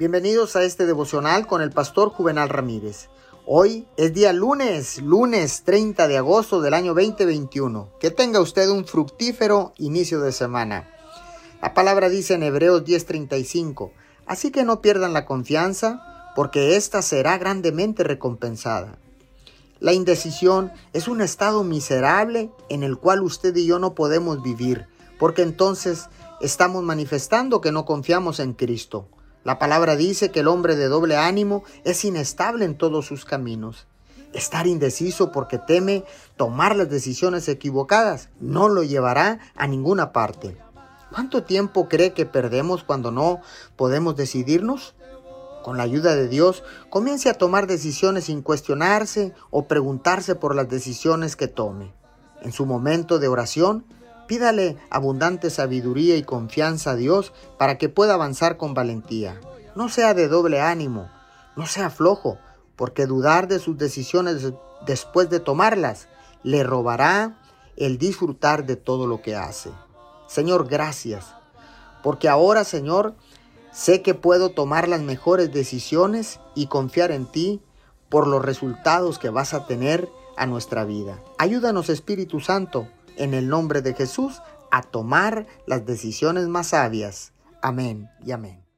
Bienvenidos a este devocional con el pastor Juvenal Ramírez. Hoy es día lunes, lunes 30 de agosto del año 2021. Que tenga usted un fructífero inicio de semana. La palabra dice en Hebreos 10:35, así que no pierdan la confianza, porque ésta será grandemente recompensada. La indecisión es un estado miserable en el cual usted y yo no podemos vivir, porque entonces estamos manifestando que no confiamos en Cristo. La palabra dice que el hombre de doble ánimo es inestable en todos sus caminos. Estar indeciso porque teme tomar las decisiones equivocadas no lo llevará a ninguna parte. ¿Cuánto tiempo cree que perdemos cuando no podemos decidirnos? Con la ayuda de Dios, comience a tomar decisiones sin cuestionarse o preguntarse por las decisiones que tome. En su momento de oración, pídale abundante sabiduría y confianza a Dios para que pueda avanzar con valentía. No sea de doble ánimo, no sea flojo, porque dudar de sus decisiones después de tomarlas le robará el disfrutar de todo lo que hace. Señor, gracias, porque ahora, Señor, Sé que puedo tomar las mejores decisiones y confiar en ti por los resultados que vas a tener a nuestra vida. Ayúdanos Espíritu Santo, en el nombre de Jesús, a tomar las decisiones más sabias. Amén y amén.